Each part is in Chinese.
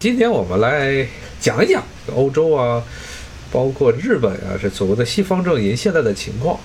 今天我们来讲一讲欧洲啊，包括日本啊，这所谓的西方阵营现在的情况。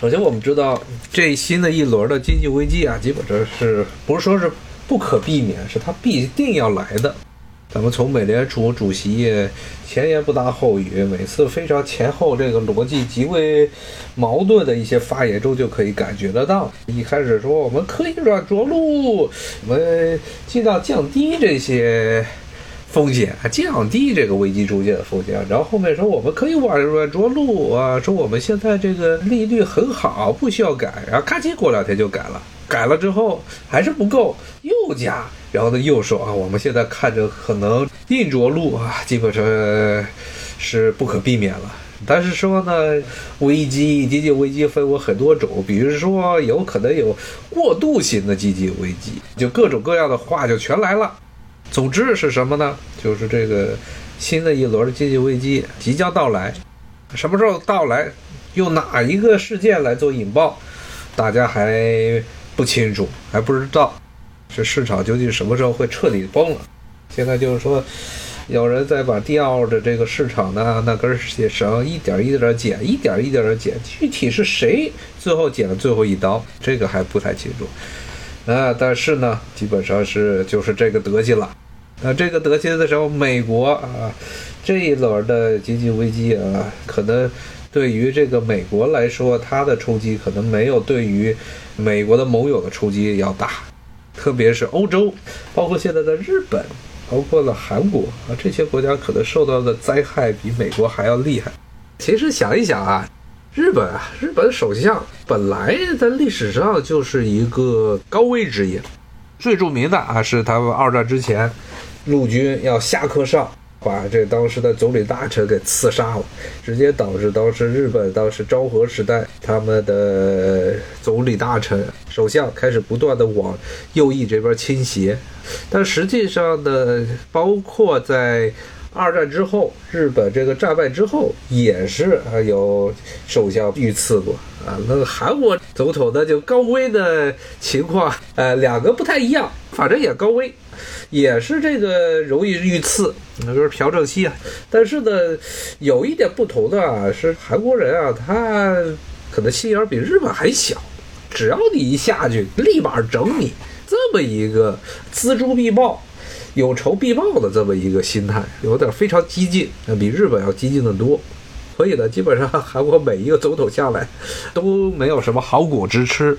首先，我们知道这新的一轮的经济危机啊，基本上是不是说是不可避免，是它必定要来的。咱们从美联储主席前言不搭后语，每次非常前后这个逻辑极为矛盾的一些发言中就可以感觉得到。一开始说我们可以软着陆，我们尽量降低这些。风险还降低这个危机出现的风险，然后后面说我们可以软软着陆啊，说我们现在这个利率很好，不需要改，然后咔叽过两天就改了，改了之后还是不够，又加，然后呢又说啊，我们现在看着可能硬着陆啊，基本上是不可避免了。但是说呢，危机经济危机分为很多种，比如说有可能有过渡型的经济危机，就各种各样的话就全来了。总之是什么呢？就是这个新的一轮经济危机即将到来，什么时候到来，用哪一个事件来做引爆，大家还不清楚，还不知道，这市场究竟什么时候会彻底崩了？现在就是说，有人在把第二的这个市场呢那根绳一点一点的剪，一点一点的剪，具体是谁最后剪了最后一刀，这个还不太清楚。啊，但是呢，基本上是就是这个德行了。那这个德行的时候，美国啊，这一轮的经济危机啊，可能对于这个美国来说，它的冲击可能没有对于美国的盟友的冲击要大。特别是欧洲，包括现在的日本，包括了韩国啊，这些国家可能受到的灾害比美国还要厉害。其实想一想啊。日本啊，日本首相本来在历史上就是一个高危职业，最著名的啊是他们二战之前，陆军要下课上，把这当时的总理大臣给刺杀了，直接导致当时日本当时昭和时代他们的总理大臣、首相开始不断的往右翼这边倾斜，但实际上呢，包括在。二战之后，日本这个战败之后，也是啊有首相遇刺过啊。那个韩国总统呢，就高危的情况，呃，两个不太一样，反正也高危，也是这个容易遇刺，那就是朴正熙啊。但是呢，有一点不同的，是韩国人啊，他可能心眼比日本还小，只要你一下去，立马整你，这么一个锱铢必报。有仇必报的这么一个心态，有点非常激进，比日本要激进的多。所以呢，基本上韩国每一个总统下来都没有什么好果子吃，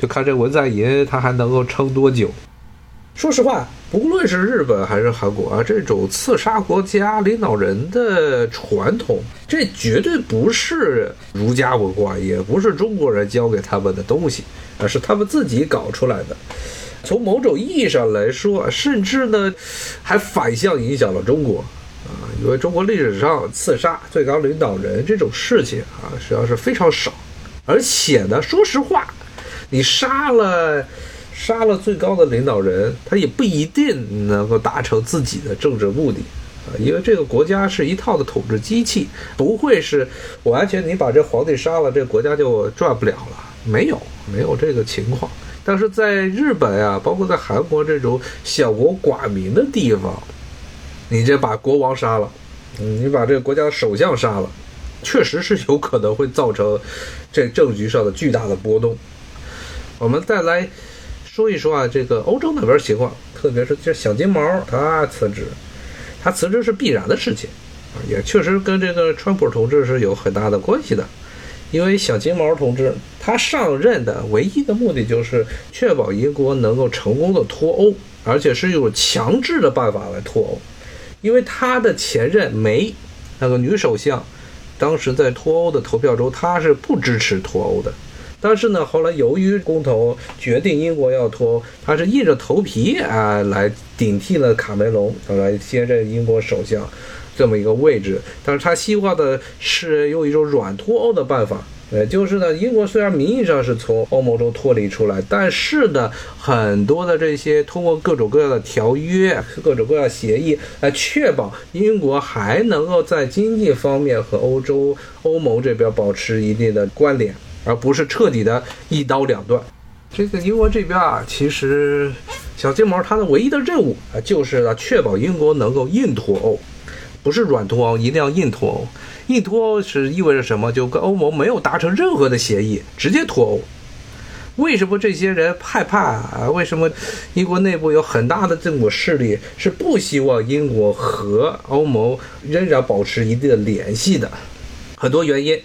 就看这文在寅他还能够撑多久。说实话，不论是日本还是韩国啊，这种刺杀国家领导人的传统，这绝对不是儒家文化，也不是中国人教给他们的东西，而是他们自己搞出来的。从某种意义上来说，甚至呢，还反向影响了中国，啊，因为中国历史上刺杀最高领导人这种事情啊，实际上是非常少，而且呢，说实话，你杀了杀了最高的领导人，他也不一定能够达成自己的政治目的，啊，因为这个国家是一套的统治机器，不会是完全你把这皇帝杀了，这国家就转不了了，没有，没有这个情况。但是在日本啊，包括在韩国这种小国寡民的地方，你这把国王杀了，你把这个国家的首相杀了，确实是有可能会造成这政局上的巨大的波动。我们再来说一说啊，这个欧洲那边情况，特别是这小金毛他辞职，他辞职是必然的事情啊，也确实跟这个川普同志是有很大的关系的。因为小金毛同志他上任的唯一的目的就是确保英国能够成功的脱欧，而且是用强制的办法来脱欧。因为他的前任梅那个女首相，当时在脱欧的投票中，她是不支持脱欧的。但是呢，后来由于公投决定英国要脱欧，他是硬着头皮啊来顶替了卡梅隆，来接任英国首相。这么一个位置，但是他希望的是用一种软脱欧的办法，呃，就是呢，英国虽然名义上是从欧盟中脱离出来，但是呢，很多的这些通过各种各样的条约、各种各样协议来确保英国还能够在经济方面和欧洲欧盟这边保持一定的关联，而不是彻底的一刀两断。这个英国这边啊，其实小金毛他的唯一的任务啊，就是要确保英国能够硬脱欧，不是软脱欧，一定要硬脱欧。硬脱欧是意味着什么？就跟欧盟没有达成任何的协议，直接脱欧。为什么这些人害怕啊？为什么英国内部有很大的这股势力是不希望英国和欧盟仍然保持一定的联系的？很多原因。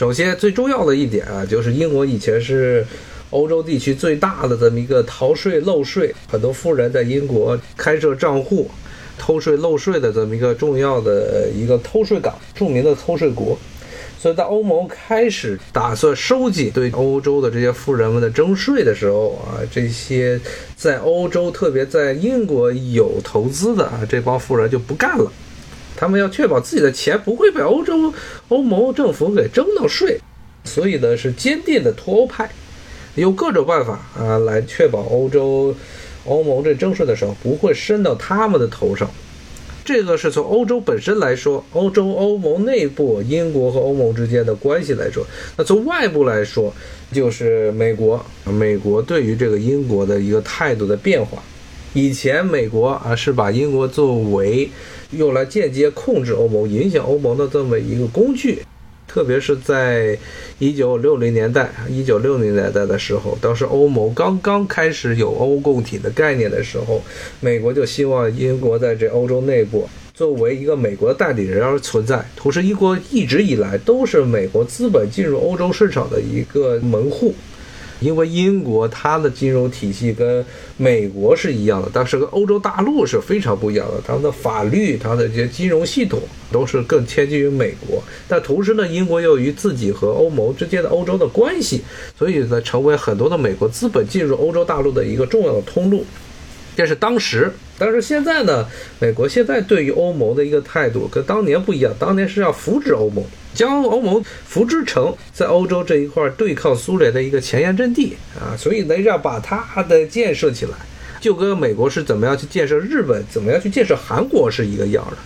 首先，最重要的一点啊，就是英国以前是欧洲地区最大的这么一个逃税漏税，很多富人在英国开设账户，偷税漏税的这么一个重要的一个偷税港，著名的偷税国。所以在欧盟开始打算收紧对欧洲的这些富人们的征税的时候啊，这些在欧洲，特别在英国有投资的啊这帮富人就不干了。他们要确保自己的钱不会被欧洲欧盟政府给征到税，所以呢是坚定的脱欧派，用各种办法啊来确保欧洲欧盟这征税的时候不会伸到他们的头上。这个是从欧洲本身来说，欧洲欧盟内部英国和欧盟之间的关系来说，那从外部来说，就是美国，美国对于这个英国的一个态度的变化。以前美国啊是把英国作为用来间接控制欧盟、影响欧盟的这么一个工具，特别是在一九六零年代、一九六零年代的时候，当时欧盟刚刚开始有欧共体的概念的时候，美国就希望英国在这欧洲内部作为一个美国的代理人而存在。同时，英国一直以来都是美国资本进入欧洲市场的一个门户。因为英国它的金融体系跟美国是一样的，但是跟欧洲大陆是非常不一样的。他们的法律、它的这些金融系统都是更贴近于美国。但同时呢，英国由于自己和欧盟之间的欧洲的关系，所以呢，成为很多的美国资本进入欧洲大陆的一个重要的通路。这是当时，但是现在呢，美国现在对于欧盟的一个态度跟当年不一样。当年是要扶植欧盟。将欧盟扶植成在欧洲这一块对抗苏联的一个前沿阵地啊，所以呢，要把它的建设起来，就跟美国是怎么样去建设日本，怎么样去建设韩国是一个样的。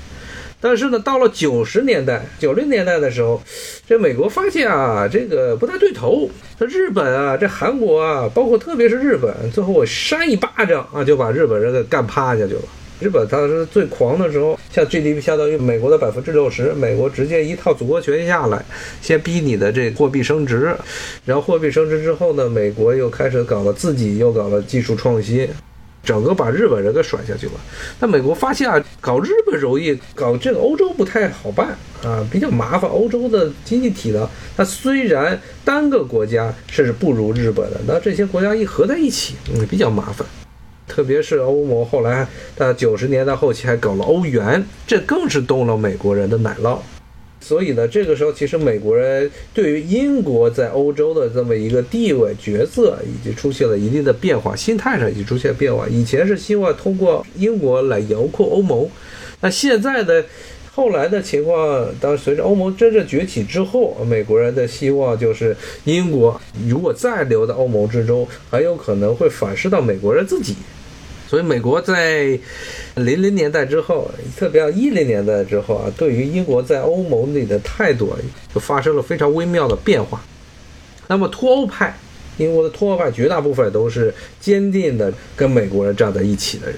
但是呢，到了九十年代、九零年代的时候，这美国发现啊，这个不太对头。这日本啊，这韩国啊，包括特别是日本，最后我扇一巴掌啊，就把日本人给干趴下去了。日本当时最狂的时候，像 GDP 相当于美国的百分之六十，美国直接一套组合拳下来，先逼你的这货币升值，然后货币升值之后呢，美国又开始搞了自己又搞了技术创新，整个把日本人给甩下去了。那美国发现啊，搞日本容易，搞这个欧洲不太好办啊，比较麻烦。欧洲的经济体呢，它虽然单个国家是不如日本的，那这些国家一合在一起，嗯，比较麻烦。特别是欧盟后来到九十年代后期还搞了欧元，这更是动了美国人的奶酪。所以呢，这个时候其实美国人对于英国在欧洲的这么一个地位、角色，已经出现了一定的变化，心态上已经出现变化。以前是希望通过英国来遥控欧盟，那现在的。后来的情况，当随着欧盟真正崛起之后，美国人的希望就是英国如果再留在欧盟之中，很有可能会反噬到美国人自己。所以，美国在零零年代之后，特别一零年代之后啊，对于英国在欧盟里的态度就发生了非常微妙的变化。那么，脱欧派，英国的脱欧派绝大部分都是坚定的跟美国人站在一起的人。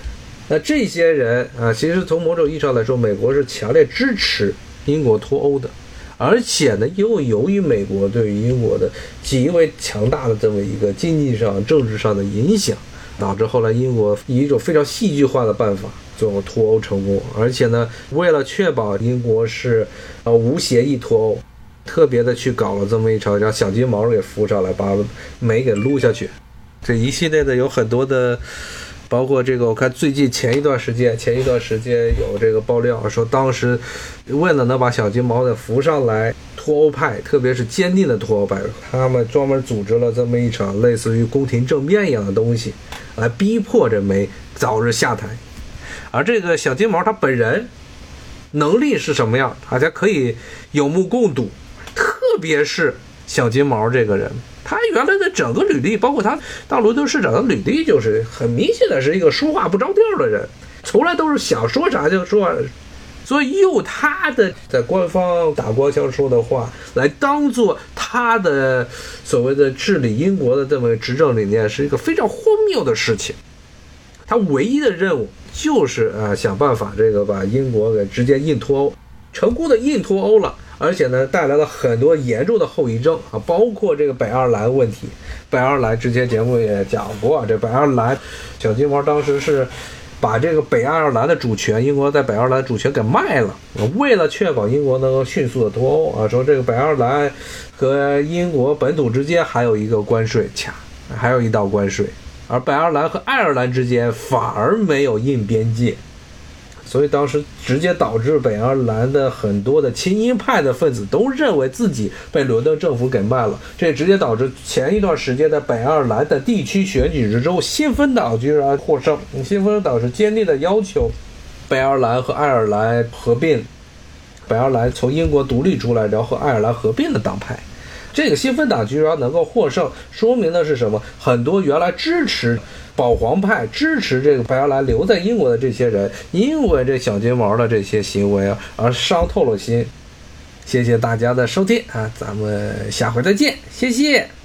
那这些人啊，其实从某种意义上来说，美国是强烈支持英国脱欧的，而且呢，又由于美国对于英国的极为强大的这么一个经济上、政治上的影响，导致后来英国以一种非常戏剧化的办法最后脱欧成功。而且呢，为了确保英国是呃无协议脱欧，特别的去搞了这么一场，让小金毛给扶上来，把美给撸下去。这一系列的有很多的。包括这个，我看最近前一段时间，前一段时间有这个爆料说，当时为了能把小金毛给扶上来，脱欧派，特别是坚定的脱欧派，他们专门组织了这么一场类似于宫廷政变一样的东西，来逼迫这梅早日下台。而这个小金毛他本人能力是什么样，大家可以有目共睹，特别是小金毛这个人。他原来的整个履历，包括他当伦敦市长的履历，就是很明显的是一个说话不着调的人，从来都是想说啥就说，所以用他的在官方打官腔说的话来当做他的所谓的治理英国的这么执政理念，是一个非常荒谬的事情。他唯一的任务就是啊想办法这个把英国给直接硬脱欧，成功的硬脱欧了，而且呢带来了很多严重的后遗症啊，包括这个北爱尔兰问题。北爱尔兰之前节目也讲过，这北爱尔兰小金毛当时是。把这个北爱尔兰的主权，英国在北爱尔兰主权给卖了，为了确保英国能够迅速的脱欧啊，说这个北爱尔兰和英国本土之间还有一个关税卡，还有一道关税，而北爱尔兰和爱尔兰之间反而没有印边界。所以当时直接导致北爱尔兰的很多的亲英派的分子都认为自己被伦敦政府给卖了，这也直接导致前一段时间的北爱尔兰的地区选举之中，新芬党居然获胜。新芬党是坚定的要求北爱尔兰和爱尔兰合并，北爱尔兰从英国独立出来，然后和爱尔兰合并的党派，这个新芬党居然能够获胜，说明的是什么？很多原来支持。保皇派支持这个白牙兰留在英国的这些人，因为这小金毛的这些行为啊，而伤透了心。谢谢大家的收听啊，咱们下回再见，谢谢。